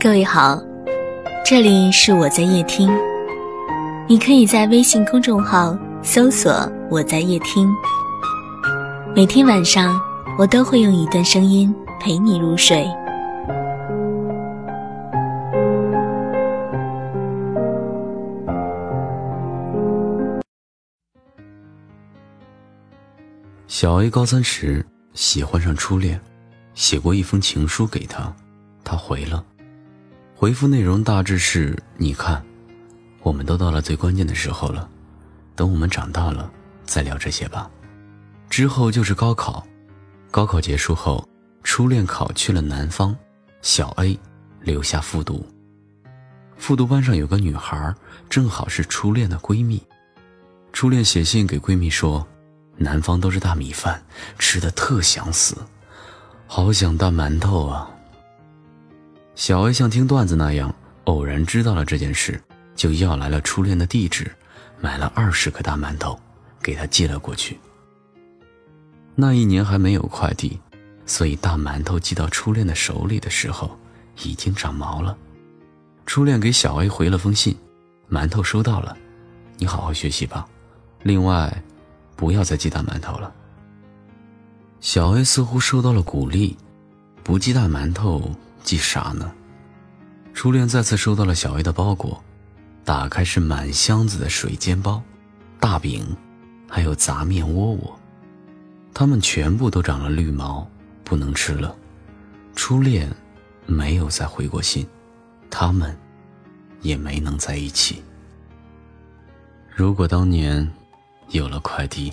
各位好，这里是我在夜听，你可以在微信公众号搜索“我在夜听”，每天晚上我都会用一段声音陪你入睡。小 A 高三时喜欢上初恋，写过一封情书给他，他回了。回复内容大致是：你看，我们都到了最关键的时候了，等我们长大了再聊这些吧。之后就是高考，高考结束后，初恋考去了南方，小 A 留下复读。复读班上有个女孩，正好是初恋的闺蜜。初恋写信给闺蜜说：“南方都是大米饭，吃的特想死，好想大馒头啊。”小 A 像听段子那样，偶然知道了这件事，就要来了初恋的地址，买了二十个大馒头，给他寄了过去。那一年还没有快递，所以大馒头寄到初恋的手里的时候，已经长毛了。初恋给小 A 回了封信：“馒头收到了，你好好学习吧。另外，不要再寄大馒头了。”小 A 似乎受到了鼓励，不寄大馒头。寄啥呢？初恋再次收到了小 A 的包裹，打开是满箱子的水煎包、大饼，还有杂面窝窝，它们全部都长了绿毛，不能吃了。初恋没有再回过信，他们也没能在一起。如果当年有了快递。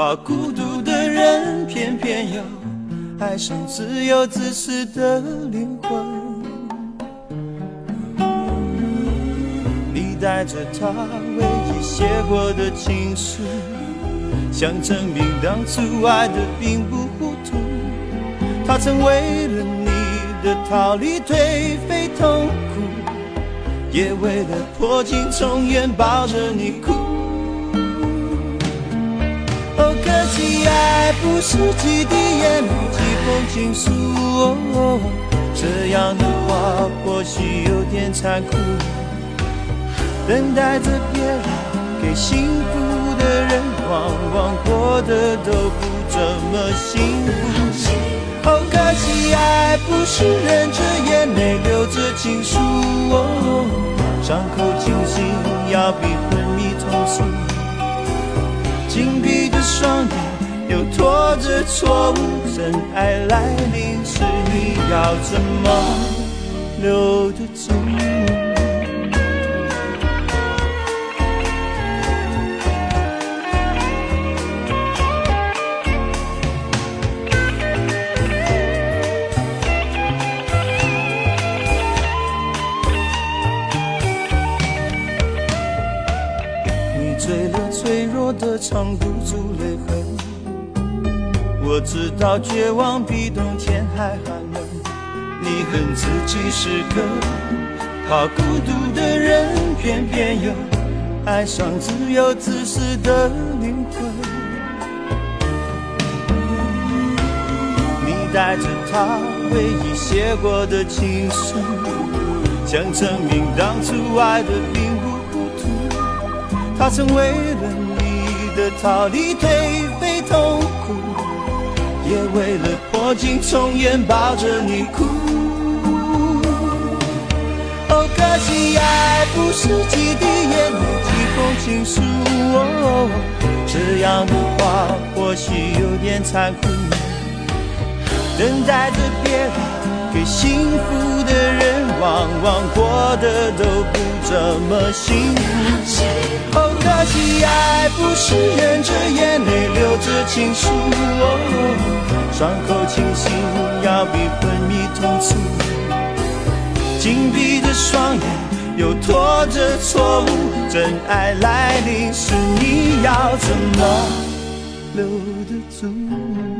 怕孤独的人，偏偏又爱上自由自私的灵魂。你带着他唯一写过的情书，想证明当初爱的并不糊涂。他曾为了你的逃离颓废痛苦，也为了破镜重圆抱着你哭。爱不是几滴眼泪，几封情书。哦这样的话或许有点残酷。等待着别人给幸福的人，往往过得都不怎么幸福。哦，可惜爱不是忍着眼泪，留着情书。哦伤口清醒要比昏迷痛楚。紧闭着双眼。又拖着错误，真爱来临时，你要怎么留得住？的藏不住泪痕。我知道绝望比冬天还寒冷，你恨自己是个怕孤独的人，偏偏又爱上自由自私的灵魂。你带着他唯一写过的情书，想证明当初爱的并不糊涂。他曾为了你的逃离颓废痛苦。也为了破镜重圆抱着你哭。哦，可惜爱不是几滴眼泪，几封情书。哦这样的话或许有点残酷。等待着别人给幸福的人，往往过得都不怎么幸福。哦，可惜爱不是忍着眼泪，流着情书。哦伤口清醒，要比昏迷痛楚。紧闭着双眼，又拖着错误，真爱来临时，你要怎么留得住？